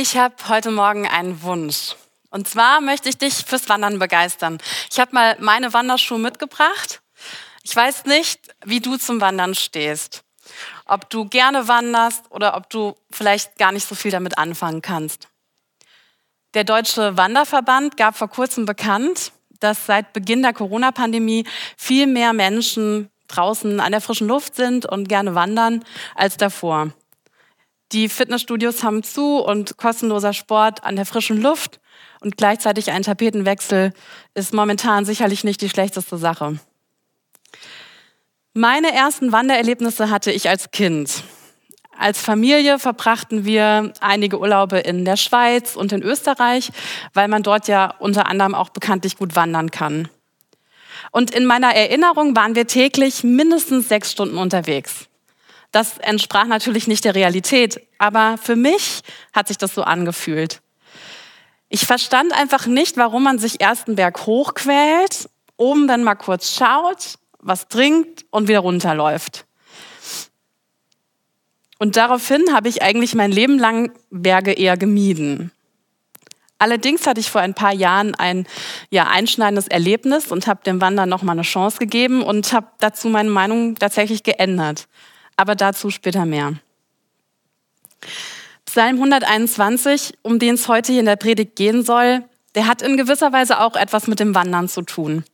Ich habe heute Morgen einen Wunsch. Und zwar möchte ich dich fürs Wandern begeistern. Ich habe mal meine Wanderschuhe mitgebracht. Ich weiß nicht, wie du zum Wandern stehst. Ob du gerne wanderst oder ob du vielleicht gar nicht so viel damit anfangen kannst. Der Deutsche Wanderverband gab vor kurzem bekannt, dass seit Beginn der Corona-Pandemie viel mehr Menschen draußen an der frischen Luft sind und gerne wandern als davor. Die Fitnessstudios haben zu und kostenloser Sport an der frischen Luft und gleichzeitig ein Tapetenwechsel ist momentan sicherlich nicht die schlechteste Sache. Meine ersten Wandererlebnisse hatte ich als Kind. Als Familie verbrachten wir einige Urlaube in der Schweiz und in Österreich, weil man dort ja unter anderem auch bekanntlich gut wandern kann. Und in meiner Erinnerung waren wir täglich mindestens sechs Stunden unterwegs. Das entsprach natürlich nicht der Realität, aber für mich hat sich das so angefühlt. Ich verstand einfach nicht, warum man sich erst einen Berg hochquält, oben dann mal kurz schaut, was trinkt und wieder runterläuft. Und daraufhin habe ich eigentlich mein Leben lang Berge eher gemieden. Allerdings hatte ich vor ein paar Jahren ein ja, einschneidendes Erlebnis und habe dem Wandern noch mal eine Chance gegeben und habe dazu meine Meinung tatsächlich geändert aber dazu später mehr. Psalm 121, um den es heute hier in der Predigt gehen soll, der hat in gewisser Weise auch etwas mit dem Wandern zu tun.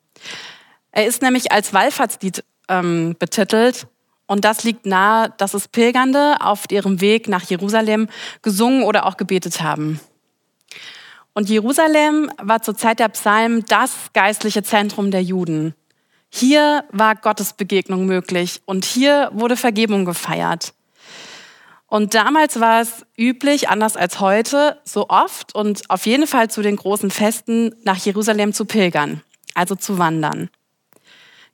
Er ist nämlich als Wallfahrtslied ähm, betitelt und das liegt nahe, dass es Pilgernde auf ihrem Weg nach Jerusalem gesungen oder auch gebetet haben. Und Jerusalem war zur Zeit der Psalmen das geistliche Zentrum der Juden. Hier war Gottes Begegnung möglich und hier wurde Vergebung gefeiert. Und damals war es üblich, anders als heute, so oft und auf jeden Fall zu den großen Festen nach Jerusalem zu pilgern, also zu wandern.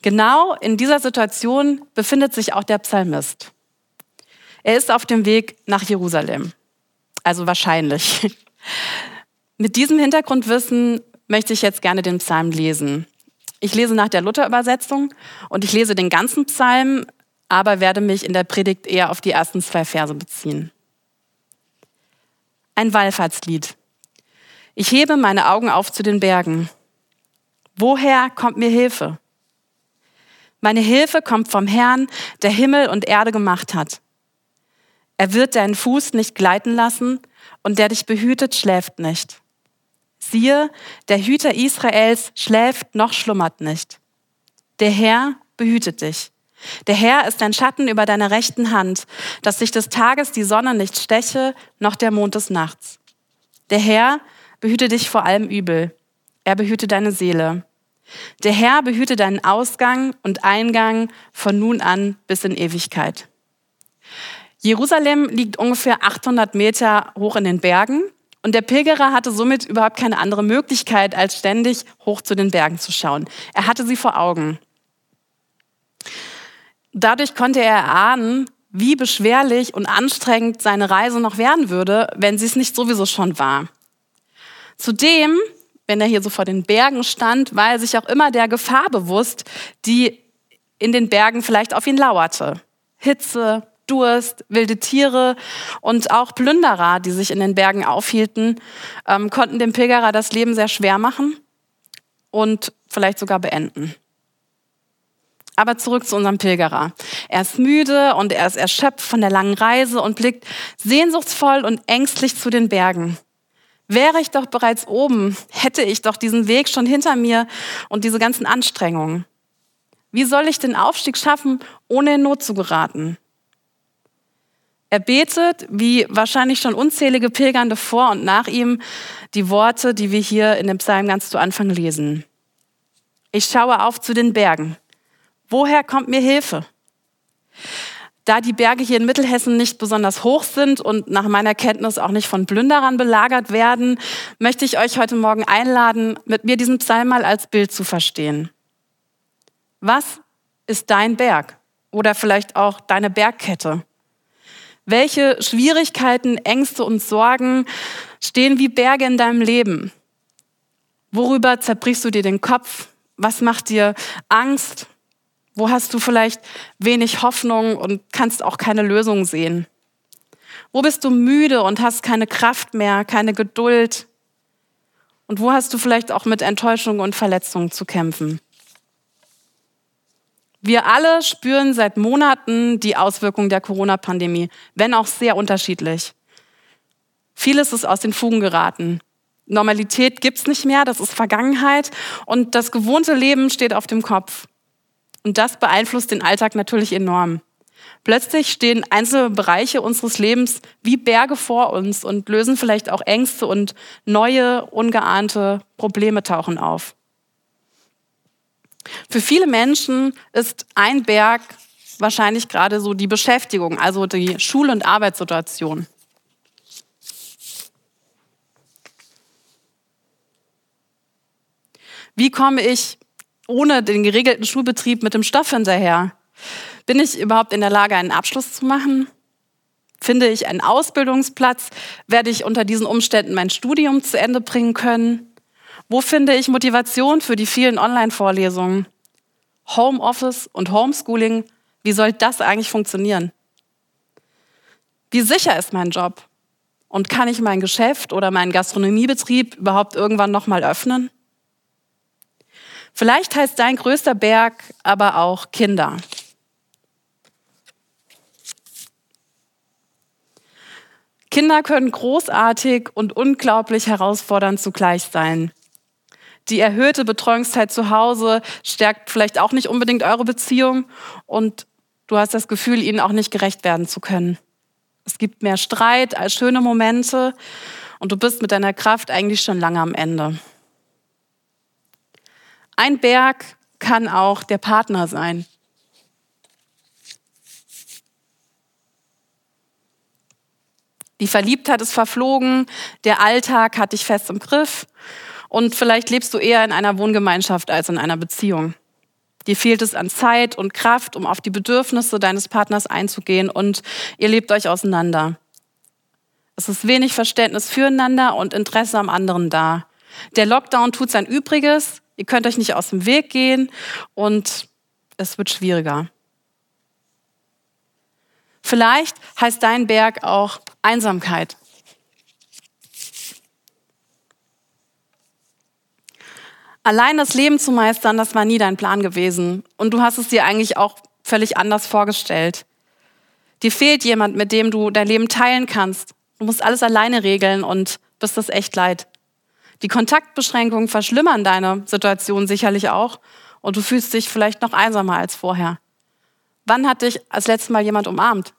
Genau in dieser Situation befindet sich auch der Psalmist. Er ist auf dem Weg nach Jerusalem, also wahrscheinlich. Mit diesem Hintergrundwissen möchte ich jetzt gerne den Psalm lesen. Ich lese nach der Luther-Übersetzung und ich lese den ganzen Psalm, aber werde mich in der Predigt eher auf die ersten zwei Verse beziehen. Ein Wallfahrtslied. Ich hebe meine Augen auf zu den Bergen. Woher kommt mir Hilfe? Meine Hilfe kommt vom Herrn, der Himmel und Erde gemacht hat. Er wird deinen Fuß nicht gleiten lassen und der dich behütet, schläft nicht. Siehe, der Hüter Israels schläft noch schlummert nicht. Der Herr behütet dich. Der Herr ist ein Schatten über deiner rechten Hand, dass sich des Tages die Sonne nicht steche, noch der Mond des Nachts. Der Herr behüte dich vor allem Übel. Er behüte deine Seele. Der Herr behüte deinen Ausgang und Eingang von nun an bis in Ewigkeit. Jerusalem liegt ungefähr 800 Meter hoch in den Bergen und der Pilgerer hatte somit überhaupt keine andere Möglichkeit, als ständig hoch zu den Bergen zu schauen. Er hatte sie vor Augen. Dadurch konnte er erahnen, wie beschwerlich und anstrengend seine Reise noch werden würde, wenn sie es nicht sowieso schon war. Zudem, wenn er hier so vor den Bergen stand, war er sich auch immer der Gefahr bewusst, die in den Bergen vielleicht auf ihn lauerte. Hitze, Durst, wilde Tiere und auch Plünderer, die sich in den Bergen aufhielten, ähm, konnten dem Pilgerer das Leben sehr schwer machen und vielleicht sogar beenden. Aber zurück zu unserem Pilgerer. Er ist müde und er ist erschöpft von der langen Reise und blickt sehnsuchtsvoll und ängstlich zu den Bergen. Wäre ich doch bereits oben, hätte ich doch diesen Weg schon hinter mir und diese ganzen Anstrengungen. Wie soll ich den Aufstieg schaffen, ohne in Not zu geraten? Er betet, wie wahrscheinlich schon unzählige Pilgernde vor und nach ihm, die Worte, die wir hier in dem Psalm ganz zu Anfang lesen. Ich schaue auf zu den Bergen. Woher kommt mir Hilfe? Da die Berge hier in Mittelhessen nicht besonders hoch sind und nach meiner Kenntnis auch nicht von Plünderern belagert werden, möchte ich euch heute Morgen einladen, mit mir diesen Psalm mal als Bild zu verstehen. Was ist dein Berg? Oder vielleicht auch deine Bergkette? Welche Schwierigkeiten, Ängste und Sorgen stehen wie Berge in deinem Leben? Worüber zerbrichst du dir den Kopf? Was macht dir Angst? Wo hast du vielleicht wenig Hoffnung und kannst auch keine Lösung sehen? Wo bist du müde und hast keine Kraft mehr, keine Geduld? Und wo hast du vielleicht auch mit Enttäuschung und Verletzungen zu kämpfen? Wir alle spüren seit Monaten die Auswirkungen der Corona-Pandemie, wenn auch sehr unterschiedlich. Vieles ist aus den Fugen geraten. Normalität gibt's nicht mehr, das ist Vergangenheit und das gewohnte Leben steht auf dem Kopf. Und das beeinflusst den Alltag natürlich enorm. Plötzlich stehen einzelne Bereiche unseres Lebens wie Berge vor uns und lösen vielleicht auch Ängste und neue, ungeahnte Probleme tauchen auf. Für viele Menschen ist ein Berg wahrscheinlich gerade so die Beschäftigung, also die Schul- und Arbeitssituation. Wie komme ich ohne den geregelten Schulbetrieb mit dem Stoff hinterher? Bin ich überhaupt in der Lage, einen Abschluss zu machen? Finde ich einen Ausbildungsplatz? Werde ich unter diesen Umständen mein Studium zu Ende bringen können? Wo finde ich Motivation für die vielen Online-Vorlesungen? Homeoffice und Homeschooling, wie soll das eigentlich funktionieren? Wie sicher ist mein Job? Und kann ich mein Geschäft oder meinen Gastronomiebetrieb überhaupt irgendwann nochmal öffnen? Vielleicht heißt dein größter Berg aber auch Kinder. Kinder können großartig und unglaublich herausfordernd zugleich sein. Die erhöhte Betreuungszeit zu Hause stärkt vielleicht auch nicht unbedingt eure Beziehung und du hast das Gefühl, ihnen auch nicht gerecht werden zu können. Es gibt mehr Streit als schöne Momente und du bist mit deiner Kraft eigentlich schon lange am Ende. Ein Berg kann auch der Partner sein. Die Verliebtheit ist verflogen, der Alltag hat dich fest im Griff und vielleicht lebst du eher in einer Wohngemeinschaft als in einer Beziehung. Dir fehlt es an Zeit und Kraft, um auf die Bedürfnisse deines Partners einzugehen und ihr lebt euch auseinander. Es ist wenig Verständnis füreinander und Interesse am anderen da. Der Lockdown tut sein Übriges, ihr könnt euch nicht aus dem Weg gehen und es wird schwieriger. Vielleicht heißt dein Berg auch Einsamkeit. Allein das Leben zu meistern, das war nie dein Plan gewesen. Und du hast es dir eigentlich auch völlig anders vorgestellt. Dir fehlt jemand, mit dem du dein Leben teilen kannst. Du musst alles alleine regeln und bist das echt leid. Die Kontaktbeschränkungen verschlimmern deine Situation sicherlich auch und du fühlst dich vielleicht noch einsamer als vorher. Wann hat dich als letztes Mal jemand umarmt?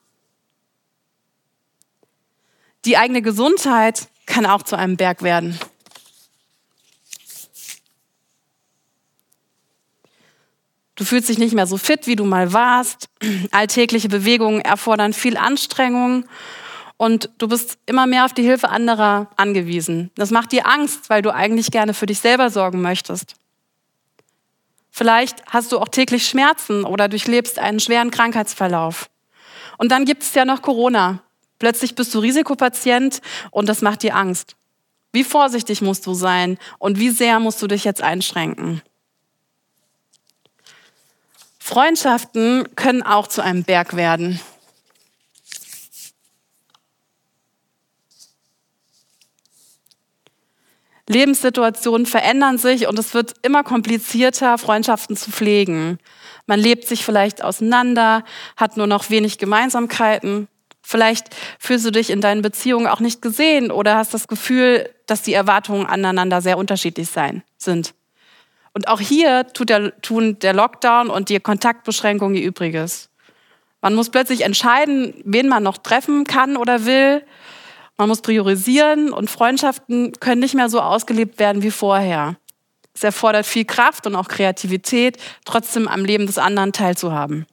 Die eigene Gesundheit kann auch zu einem Berg werden. Du fühlst dich nicht mehr so fit, wie du mal warst. Alltägliche Bewegungen erfordern viel Anstrengung und du bist immer mehr auf die Hilfe anderer angewiesen. Das macht dir Angst, weil du eigentlich gerne für dich selber sorgen möchtest. Vielleicht hast du auch täglich Schmerzen oder durchlebst einen schweren Krankheitsverlauf. Und dann gibt es ja noch Corona. Plötzlich bist du Risikopatient und das macht dir Angst. Wie vorsichtig musst du sein und wie sehr musst du dich jetzt einschränken? Freundschaften können auch zu einem Berg werden. Lebenssituationen verändern sich und es wird immer komplizierter, Freundschaften zu pflegen. Man lebt sich vielleicht auseinander, hat nur noch wenig Gemeinsamkeiten. Vielleicht fühlst du dich in deinen Beziehungen auch nicht gesehen oder hast das Gefühl, dass die Erwartungen aneinander sehr unterschiedlich sein, sind. Und auch hier der, tun der Lockdown und die Kontaktbeschränkungen ihr Übriges. Man muss plötzlich entscheiden, wen man noch treffen kann oder will. Man muss priorisieren und Freundschaften können nicht mehr so ausgelebt werden wie vorher. Es erfordert viel Kraft und auch Kreativität, trotzdem am Leben des anderen teilzuhaben.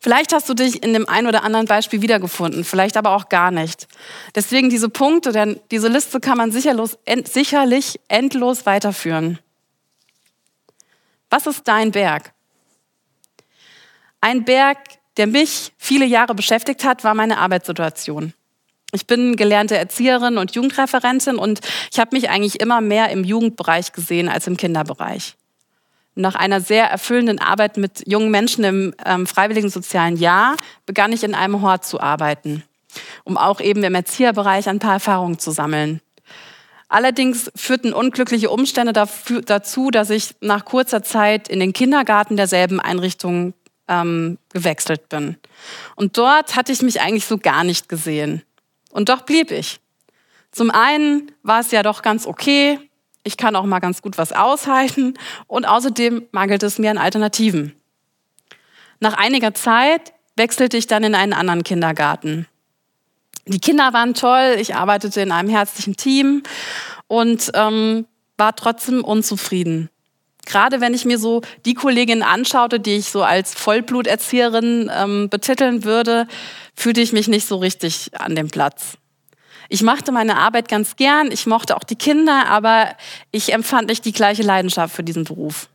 Vielleicht hast du dich in dem einen oder anderen Beispiel wiedergefunden, vielleicht aber auch gar nicht. Deswegen diese Punkte, denn diese Liste kann man sicherlos, end, sicherlich endlos weiterführen. Was ist dein Berg? Ein Berg, der mich viele Jahre beschäftigt hat, war meine Arbeitssituation. Ich bin gelernte Erzieherin und Jugendreferentin und ich habe mich eigentlich immer mehr im Jugendbereich gesehen als im Kinderbereich. Nach einer sehr erfüllenden Arbeit mit jungen Menschen im ähm, freiwilligen sozialen Jahr begann ich in einem Hort zu arbeiten. um auch eben im Erzieherbereich ein paar Erfahrungen zu sammeln. Allerdings führten unglückliche Umstände dazu, dass ich nach kurzer Zeit in den Kindergarten derselben Einrichtung ähm, gewechselt bin. Und dort hatte ich mich eigentlich so gar nicht gesehen. Und doch blieb ich. Zum einen war es ja doch ganz okay, ich kann auch mal ganz gut was aushalten und außerdem mangelt es mir an Alternativen. Nach einiger Zeit wechselte ich dann in einen anderen Kindergarten. Die Kinder waren toll, ich arbeitete in einem herzlichen Team und ähm, war trotzdem unzufrieden. Gerade wenn ich mir so die Kolleginnen anschaute, die ich so als Vollbluterzieherin ähm, betiteln würde, fühlte ich mich nicht so richtig an dem Platz. Ich machte meine Arbeit ganz gern, ich mochte auch die Kinder, aber ich empfand nicht die gleiche Leidenschaft für diesen Beruf.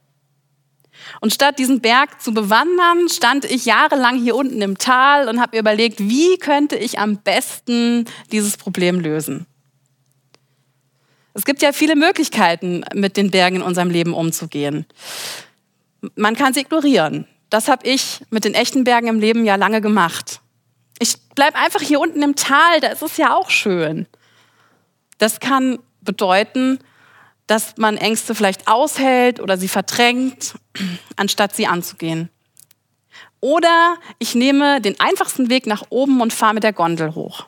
Und statt diesen Berg zu bewandern, stand ich jahrelang hier unten im Tal und habe mir überlegt, wie könnte ich am besten dieses Problem lösen. Es gibt ja viele Möglichkeiten, mit den Bergen in unserem Leben umzugehen. Man kann sie ignorieren. Das habe ich mit den echten Bergen im Leben ja lange gemacht. Ich bleibe einfach hier unten im Tal, da ist es ja auch schön. Das kann bedeuten, dass man Ängste vielleicht aushält oder sie verdrängt, anstatt sie anzugehen. Oder ich nehme den einfachsten Weg nach oben und fahre mit der Gondel hoch.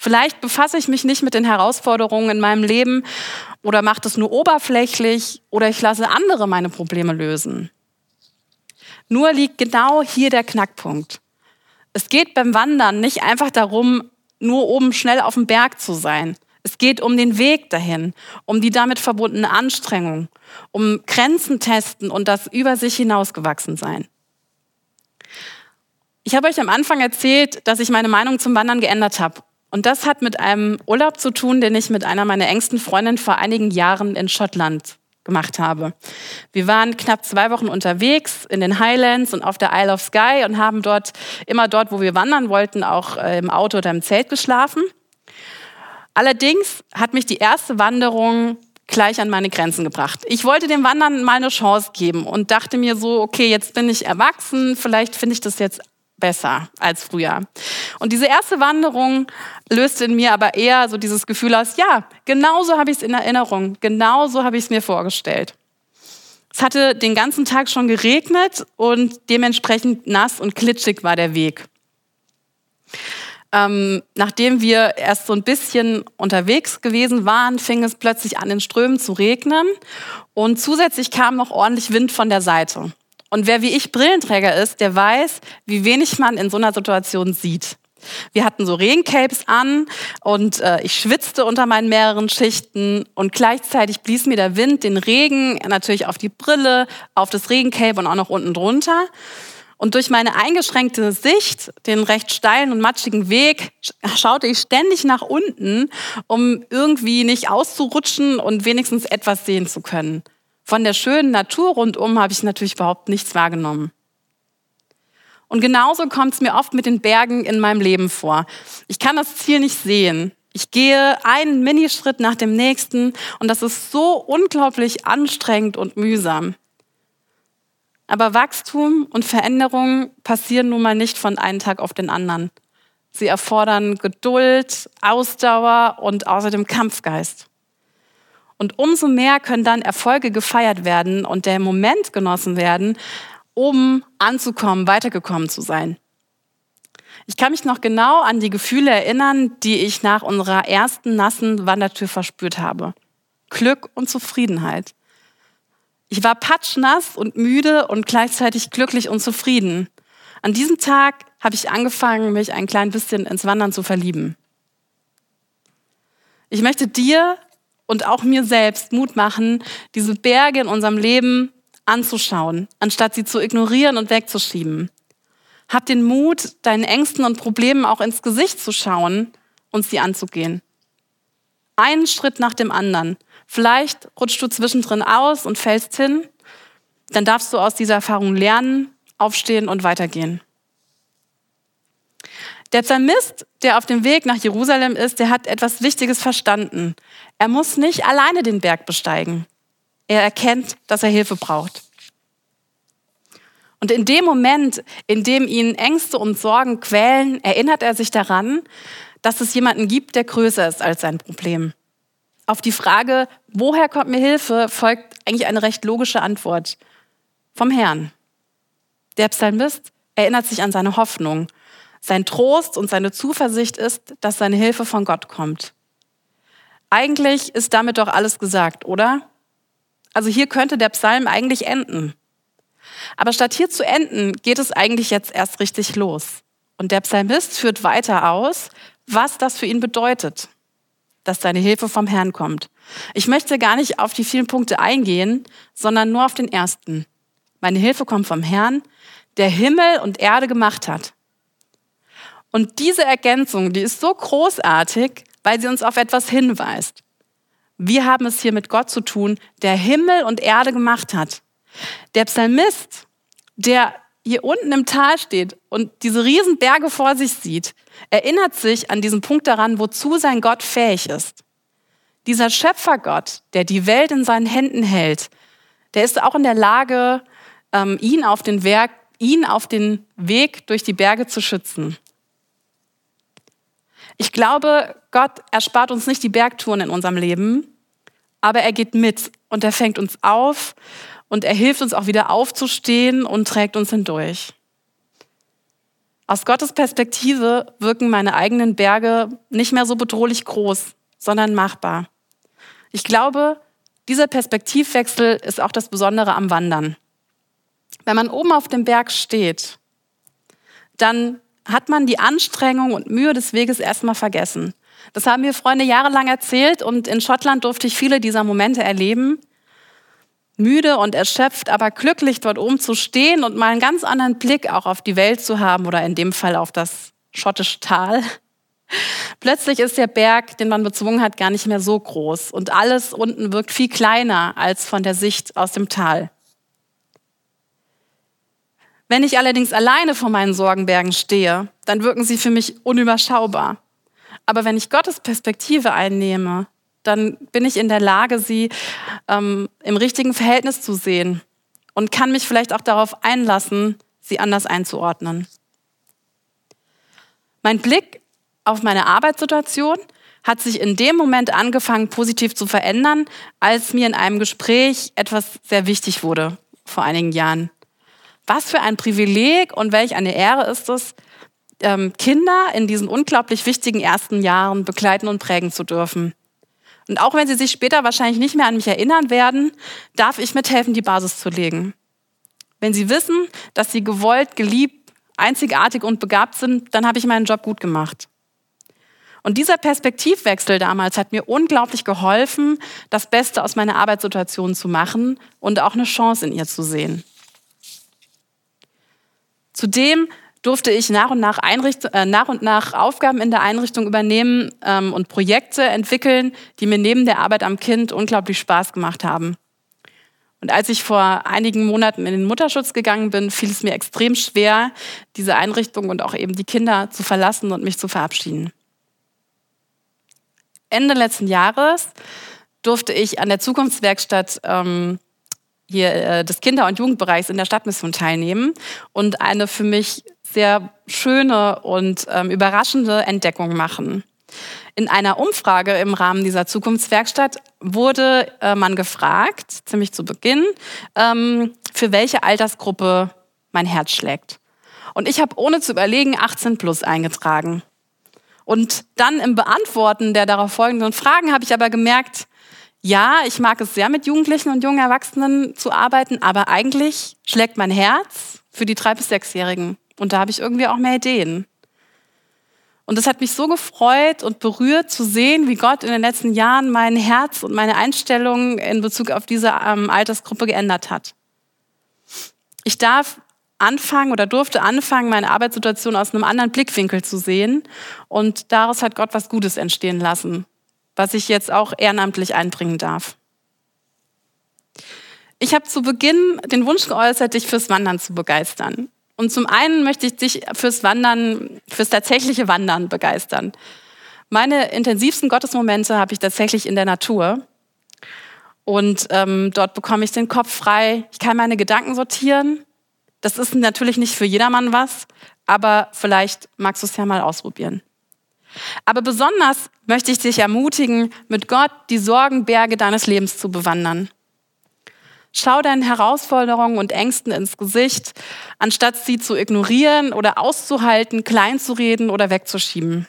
Vielleicht befasse ich mich nicht mit den Herausforderungen in meinem Leben oder mache das nur oberflächlich oder ich lasse andere meine Probleme lösen. Nur liegt genau hier der Knackpunkt. Es geht beim Wandern nicht einfach darum, nur oben schnell auf dem Berg zu sein. Es geht um den Weg dahin, um die damit verbundene Anstrengung, um Grenzen testen und das über sich hinausgewachsen sein. Ich habe euch am Anfang erzählt, dass ich meine Meinung zum Wandern geändert habe. Und das hat mit einem Urlaub zu tun, den ich mit einer meiner engsten Freundinnen vor einigen Jahren in Schottland gemacht habe. Wir waren knapp zwei Wochen unterwegs in den Highlands und auf der Isle of Skye und haben dort immer dort, wo wir wandern wollten, auch äh, im Auto oder im Zelt geschlafen. Allerdings hat mich die erste Wanderung gleich an meine Grenzen gebracht. Ich wollte dem Wandern mal eine Chance geben und dachte mir so, okay, jetzt bin ich erwachsen, vielleicht finde ich das jetzt besser als früher. Und diese erste Wanderung löste in mir aber eher so dieses Gefühl aus, ja, genauso habe ich es in Erinnerung, genauso habe ich es mir vorgestellt. Es hatte den ganzen Tag schon geregnet und dementsprechend nass und klitschig war der Weg. Ähm, nachdem wir erst so ein bisschen unterwegs gewesen waren, fing es plötzlich an, in Strömen zu regnen und zusätzlich kam noch ordentlich Wind von der Seite. Und wer wie ich Brillenträger ist, der weiß, wie wenig man in so einer Situation sieht. Wir hatten so Regencapes an und äh, ich schwitzte unter meinen mehreren Schichten und gleichzeitig blies mir der Wind den Regen natürlich auf die Brille, auf das Regencape und auch noch unten drunter. Und durch meine eingeschränkte Sicht, den recht steilen und matschigen Weg, schaute ich ständig nach unten, um irgendwie nicht auszurutschen und wenigstens etwas sehen zu können. Von der schönen Natur rundum habe ich natürlich überhaupt nichts wahrgenommen. Und genauso kommt es mir oft mit den Bergen in meinem Leben vor. Ich kann das Ziel nicht sehen. Ich gehe einen Minischritt nach dem nächsten und das ist so unglaublich anstrengend und mühsam. Aber Wachstum und Veränderung passieren nun mal nicht von einem Tag auf den anderen. Sie erfordern Geduld, Ausdauer und außerdem Kampfgeist. Und umso mehr können dann Erfolge gefeiert werden und der Moment genossen werden, um anzukommen, weitergekommen zu sein. Ich kann mich noch genau an die Gefühle erinnern, die ich nach unserer ersten nassen Wandertür verspürt habe. Glück und Zufriedenheit. Ich war patschnass und müde und gleichzeitig glücklich und zufrieden. An diesem Tag habe ich angefangen, mich ein klein bisschen ins Wandern zu verlieben. Ich möchte dir und auch mir selbst Mut machen, diese Berge in unserem Leben anzuschauen, anstatt sie zu ignorieren und wegzuschieben. Hab den Mut, deinen Ängsten und Problemen auch ins Gesicht zu schauen und sie anzugehen. Einen Schritt nach dem anderen. Vielleicht rutschst du zwischendrin aus und fällst hin. Dann darfst du aus dieser Erfahrung lernen, aufstehen und weitergehen. Der Psalmist, der auf dem Weg nach Jerusalem ist, der hat etwas Wichtiges verstanden. Er muss nicht alleine den Berg besteigen. Er erkennt, dass er Hilfe braucht. Und in dem Moment, in dem ihn Ängste und Sorgen quälen, erinnert er sich daran, dass es jemanden gibt, der größer ist als sein Problem. Auf die Frage, woher kommt mir Hilfe, folgt eigentlich eine recht logische Antwort. Vom Herrn. Der Psalmist erinnert sich an seine Hoffnung. Sein Trost und seine Zuversicht ist, dass seine Hilfe von Gott kommt. Eigentlich ist damit doch alles gesagt, oder? Also hier könnte der Psalm eigentlich enden. Aber statt hier zu enden, geht es eigentlich jetzt erst richtig los. Und der Psalmist führt weiter aus, was das für ihn bedeutet, dass seine Hilfe vom Herrn kommt. Ich möchte gar nicht auf die vielen Punkte eingehen, sondern nur auf den ersten. Meine Hilfe kommt vom Herrn, der Himmel und Erde gemacht hat. Und diese Ergänzung, die ist so großartig, weil sie uns auf etwas hinweist. Wir haben es hier mit Gott zu tun, der Himmel und Erde gemacht hat. Der Psalmist, der hier unten im Tal steht und diese riesen Berge vor sich sieht, erinnert sich an diesen Punkt daran, wozu sein Gott fähig ist. Dieser Schöpfergott, der die Welt in seinen Händen hält, der ist auch in der Lage, ähm, ihn auf den Werk, ihn auf den Weg durch die Berge zu schützen. Ich glaube, Gott erspart uns nicht die Bergtouren in unserem Leben, aber er geht mit und er fängt uns auf und er hilft uns auch wieder aufzustehen und trägt uns hindurch. Aus Gottes Perspektive wirken meine eigenen Berge nicht mehr so bedrohlich groß, sondern machbar. Ich glaube, dieser Perspektivwechsel ist auch das Besondere am Wandern. Wenn man oben auf dem Berg steht, dann hat man die Anstrengung und Mühe des Weges erstmal vergessen. Das haben mir Freunde jahrelang erzählt und in Schottland durfte ich viele dieser Momente erleben müde und erschöpft, aber glücklich dort oben zu stehen und mal einen ganz anderen Blick auch auf die Welt zu haben oder in dem Fall auf das schottische Tal. Plötzlich ist der Berg, den man bezwungen hat, gar nicht mehr so groß und alles unten wirkt viel kleiner als von der Sicht aus dem Tal. Wenn ich allerdings alleine vor meinen Sorgenbergen stehe, dann wirken sie für mich unüberschaubar. Aber wenn ich Gottes Perspektive einnehme, dann bin ich in der Lage, sie ähm, im richtigen Verhältnis zu sehen und kann mich vielleicht auch darauf einlassen, sie anders einzuordnen. Mein Blick auf meine Arbeitssituation hat sich in dem Moment angefangen, positiv zu verändern, als mir in einem Gespräch etwas sehr wichtig wurde vor einigen Jahren. Was für ein Privileg und welch eine Ehre ist es, ähm, Kinder in diesen unglaublich wichtigen ersten Jahren begleiten und prägen zu dürfen. Und auch wenn sie sich später wahrscheinlich nicht mehr an mich erinnern werden, darf ich mithelfen, die Basis zu legen. Wenn sie wissen, dass sie gewollt, geliebt, einzigartig und begabt sind, dann habe ich meinen Job gut gemacht. Und dieser Perspektivwechsel damals hat mir unglaublich geholfen, das Beste aus meiner Arbeitssituation zu machen und auch eine Chance in ihr zu sehen. Zudem durfte ich nach und nach, Einricht äh, nach, und nach Aufgaben in der Einrichtung übernehmen ähm, und Projekte entwickeln, die mir neben der Arbeit am Kind unglaublich Spaß gemacht haben. Und als ich vor einigen Monaten in den Mutterschutz gegangen bin, fiel es mir extrem schwer, diese Einrichtung und auch eben die Kinder zu verlassen und mich zu verabschieden. Ende letzten Jahres durfte ich an der Zukunftswerkstatt ähm, hier äh, des Kinder- und Jugendbereichs in der Stadtmission teilnehmen und eine für mich sehr schöne und ähm, überraschende Entdeckung machen. In einer Umfrage im Rahmen dieser Zukunftswerkstatt wurde äh, man gefragt, ziemlich zu Beginn, ähm, für welche Altersgruppe mein Herz schlägt. Und ich habe ohne zu überlegen 18 plus eingetragen. Und dann im Beantworten der darauf folgenden Fragen habe ich aber gemerkt, ja, ich mag es sehr, mit Jugendlichen und jungen Erwachsenen zu arbeiten, aber eigentlich schlägt mein Herz für die drei bis sechsjährigen. Und da habe ich irgendwie auch mehr Ideen. Und es hat mich so gefreut und berührt zu sehen, wie Gott in den letzten Jahren mein Herz und meine Einstellung in Bezug auf diese ähm, Altersgruppe geändert hat. Ich darf anfangen oder durfte anfangen, meine Arbeitssituation aus einem anderen Blickwinkel zu sehen. Und daraus hat Gott was Gutes entstehen lassen, was ich jetzt auch ehrenamtlich einbringen darf. Ich habe zu Beginn den Wunsch geäußert, dich fürs Wandern zu begeistern. Und zum einen möchte ich dich fürs Wandern, fürs tatsächliche Wandern begeistern. Meine intensivsten Gottesmomente habe ich tatsächlich in der Natur. Und ähm, dort bekomme ich den Kopf frei. Ich kann meine Gedanken sortieren. Das ist natürlich nicht für jedermann was, aber vielleicht magst du es ja mal ausprobieren. Aber besonders möchte ich dich ermutigen, mit Gott die Sorgenberge deines Lebens zu bewandern. Schau deinen Herausforderungen und Ängsten ins Gesicht, anstatt sie zu ignorieren oder auszuhalten, kleinzureden oder wegzuschieben.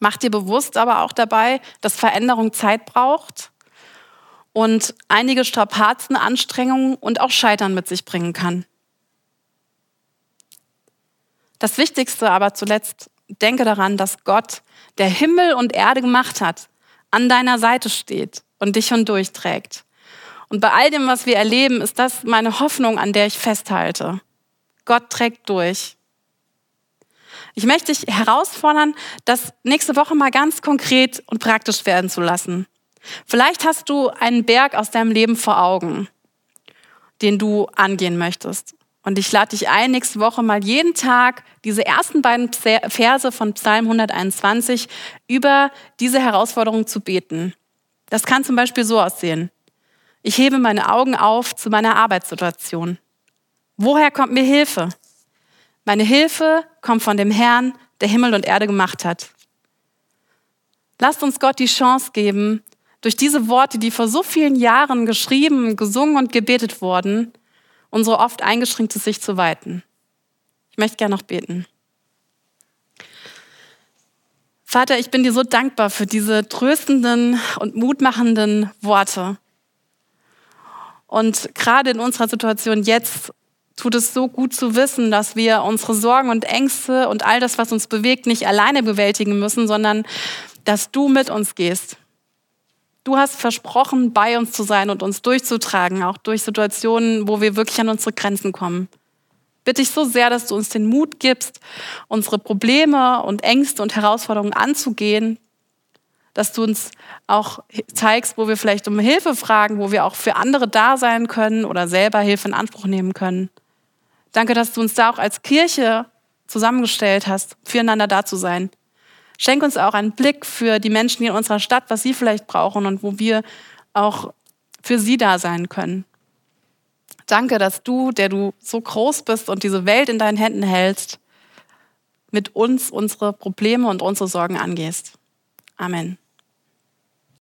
Mach dir bewusst aber auch dabei, dass Veränderung Zeit braucht und einige Strapazen, Anstrengungen und auch Scheitern mit sich bringen kann. Das Wichtigste aber zuletzt, denke daran, dass Gott, der Himmel und Erde gemacht hat, an deiner Seite steht und dich hindurchträgt. Und bei all dem, was wir erleben, ist das meine Hoffnung, an der ich festhalte. Gott trägt durch. Ich möchte dich herausfordern, das nächste Woche mal ganz konkret und praktisch werden zu lassen. Vielleicht hast du einen Berg aus deinem Leben vor Augen, den du angehen möchtest. Und ich lade dich ein, nächste Woche mal jeden Tag diese ersten beiden Verse von Psalm 121 über diese Herausforderung zu beten. Das kann zum Beispiel so aussehen. Ich hebe meine Augen auf zu meiner Arbeitssituation. Woher kommt mir Hilfe? Meine Hilfe kommt von dem Herrn, der Himmel und Erde gemacht hat. Lasst uns Gott die Chance geben, durch diese Worte, die vor so vielen Jahren geschrieben, gesungen und gebetet wurden, unsere oft eingeschränkte Sicht zu weiten. Ich möchte gerne noch beten. Vater, ich bin dir so dankbar für diese tröstenden und mutmachenden Worte. Und gerade in unserer Situation jetzt tut es so gut zu wissen, dass wir unsere Sorgen und Ängste und all das, was uns bewegt, nicht alleine bewältigen müssen, sondern dass du mit uns gehst. Du hast versprochen, bei uns zu sein und uns durchzutragen, auch durch Situationen, wo wir wirklich an unsere Grenzen kommen. Bitte ich so sehr, dass du uns den Mut gibst, unsere Probleme und Ängste und Herausforderungen anzugehen, dass du uns auch zeigst, wo wir vielleicht um Hilfe fragen, wo wir auch für andere da sein können oder selber Hilfe in Anspruch nehmen können. Danke, dass du uns da auch als Kirche zusammengestellt hast, füreinander da zu sein. Schenk uns auch einen Blick für die Menschen hier in unserer Stadt, was sie vielleicht brauchen und wo wir auch für sie da sein können. Danke, dass du, der du so groß bist und diese Welt in deinen Händen hältst, mit uns unsere Probleme und unsere Sorgen angehst. Amen.